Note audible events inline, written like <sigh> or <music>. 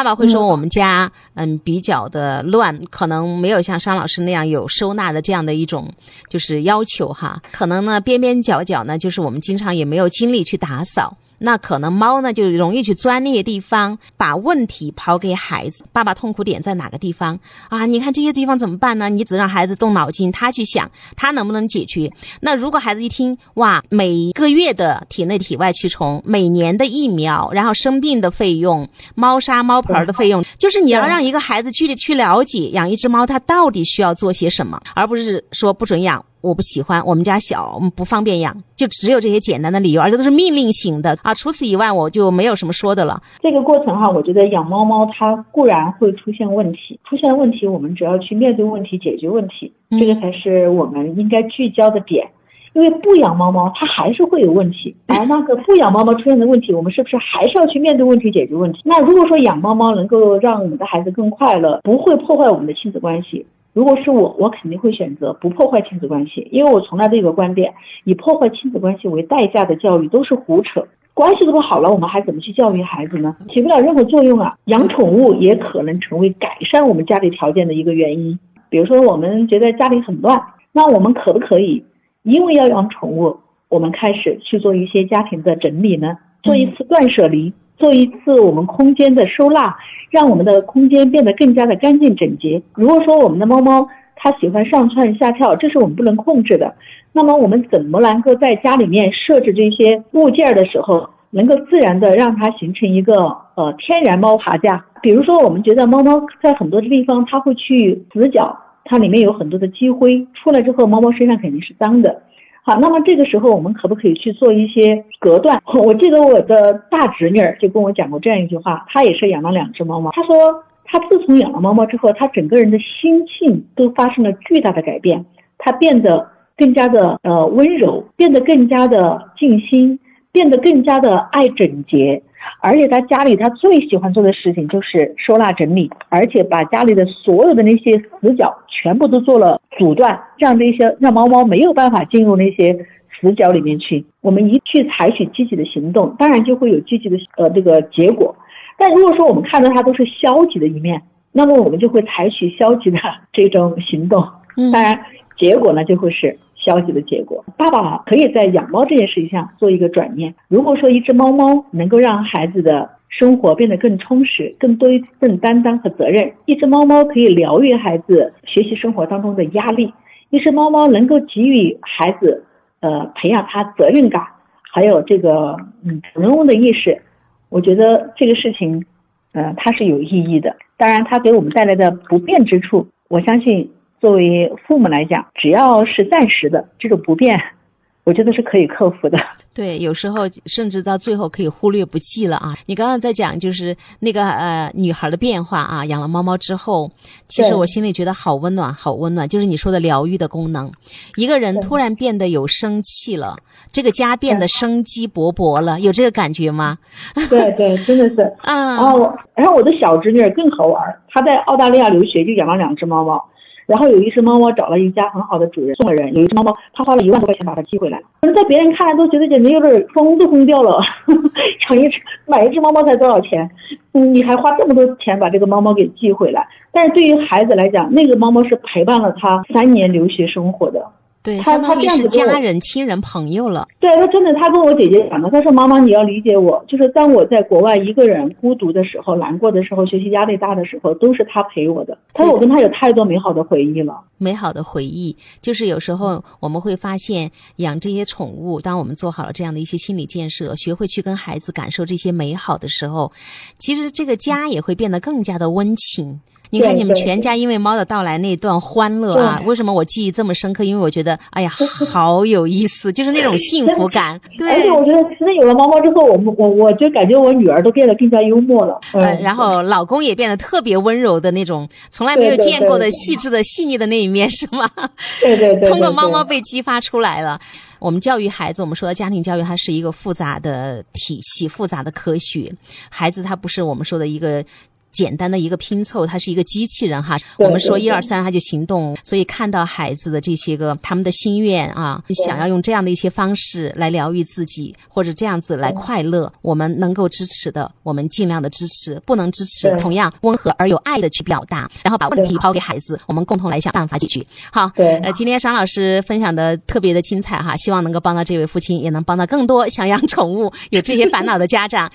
爸爸会说我们家嗯比较的乱，可能没有像商老师那样有收纳的这样的一种就是要求哈。可能呢边边角角呢，就是我们经常也没有精力去打扫。那可能猫呢就容易去钻那些地方，把问题抛给孩子。爸爸痛苦点在哪个地方啊？你看这些地方怎么办呢？你只让孩子动脑筋，他去想他能不能解决。那如果孩子一听哇，每个月的体内体外驱虫，每年的疫苗，然后生病的费用，猫砂猫盆的费用，<laughs> 就是你要让一个孩子去去了解养一只猫，它到底需要做些什么，而不是说不准养。我不喜欢，我们家小，我们不方便养，就只有这些简单的理由，而且都是命令型的啊。除此以外，我就没有什么说的了。这个过程哈，我觉得养猫猫它固然会出现问题，出现问题，我们只要去面对问题，解决问题，这个才是我们应该聚焦的点。因为不养猫猫，它还是会有问题，而 <laughs> 那个不养猫猫出现的问题，我们是不是还是要去面对问题，解决问题？那如果说养猫猫能够让我们的孩子更快乐，不会破坏我们的亲子关系。如果是我，我肯定会选择不破坏亲子关系，因为我从来都有个观点，以破坏亲子关系为代价的教育都是胡扯。关系都不好了，我们还怎么去教育孩子呢？起不了任何作用啊！养宠物也可能成为改善我们家里条件的一个原因。比如说，我们觉得家里很乱，那我们可不可以因为要养宠物，我们开始去做一些家庭的整理呢？做一次断舍离。做一次我们空间的收纳，让我们的空间变得更加的干净整洁。如果说我们的猫猫它喜欢上蹿下跳，这是我们不能控制的，那么我们怎么能够在家里面设置这些物件的时候，能够自然的让它形成一个呃天然猫爬架？比如说，我们觉得猫猫在很多的地方它会去死角，它里面有很多的积灰，出来之后猫猫身上肯定是脏的。好，那么这个时候我们可不可以去做一些隔断？<laughs> 我记得我的大侄女儿就跟我讲过这样一句话，她也是养了两只猫猫。她说，她自从养了猫猫之后，她整个人的心性都发生了巨大的改变，她变得更加的呃温柔，变得更加的静心，变得更加的爱整洁。而且他家里他最喜欢做的事情就是收纳整理，而且把家里的所有的那些死角全部都做了阻断，让这些让猫猫没有办法进入那些死角里面去。我们一去采取积极的行动，当然就会有积极的呃这个结果。但如果说我们看到它都是消极的一面，那么我们就会采取消极的这种行动，当然结果呢就会是。消极的结果，爸爸可以在养猫这件事情上做一个转念。如果说一只猫猫能够让孩子的生活变得更充实，更多一份担当和责任，一只猫猫可以疗愈孩子学习生活当中的压力，一只猫猫能够给予孩子，呃，培养他责任感，还有这个嗯主人翁的意识，我觉得这个事情，呃，它是有意义的。当然，它给我们带来的不便之处，我相信。作为父母来讲，只要是暂时的这种不便，我觉得是可以克服的。<laughs> 对，有时候甚至到最后可以忽略不计了啊！你刚刚在讲就是那个呃女孩的变化啊，养了猫猫之后，其实我心里觉得好温暖，好温暖。就是你说的疗愈的功能，一个人突然变得有生气了，这个家变得生机勃勃了，有这个感觉吗？<laughs> 对对，真的是啊。然后，然后我的小侄女更好玩，她在澳大利亚留学，就养了两只猫猫。然后有一只猫猫找了一家很好的主人送了人，有一只猫猫他花了一万多块钱把它寄回来，可能在别人看来都觉得简直有点疯都疯掉了，<laughs> 养一只买一只猫猫才多少钱？你还花这么多钱把这个猫猫给寄回来？但是对于孩子来讲，那个猫猫是陪伴了他三年留学生活的。对，他他这样是家人、亲人、朋友了。对他真的，他跟我姐姐讲的，他说：“妈妈，你要理解我，就是当我在国外一个人孤独的时候、难过的时候、学习压力大的时候，都是他陪我的。他说我跟他有太多美好的回忆了。美好的回忆，就是有时候我们会发现，养这些宠物，当我们做好了这样的一些心理建设，学会去跟孩子感受这些美好的时候，其实这个家也会变得更加的温情。”你看，你们全家因为猫的到来那段欢乐啊，为什么我记忆这么深刻？因为我觉得，哎呀，<laughs> 好有意思，就是那种幸福感。<laughs> 对，而且我觉得，其实有了猫猫之后，我们我我就感觉我女儿都变得更加幽默了。嗯，然后老公也变得特别温柔的那种，从来没有见过的细致的细腻的那一面，是吗？对对对。通过猫猫被激发出来了。我们教育孩子，我们说的家庭教育，它是一个复杂的体系，复杂的科学。孩子他不是我们说的一个。简单的一个拼凑，它是一个机器人哈。我们说一二三，它就行动。所以看到孩子的这些个他们的心愿啊，想要用这样的一些方式来疗愈自己，或者这样子来快乐，我们能够支持的，我们尽量的支持；不能支持，同样温和而有爱的去表达，然后把问题抛给孩子，我们共同来想办法解决。好，对呃，今天商老师分享的特别的精彩哈，希望能够帮到这位父亲，也能帮到更多想养宠物、有这些烦恼的家长。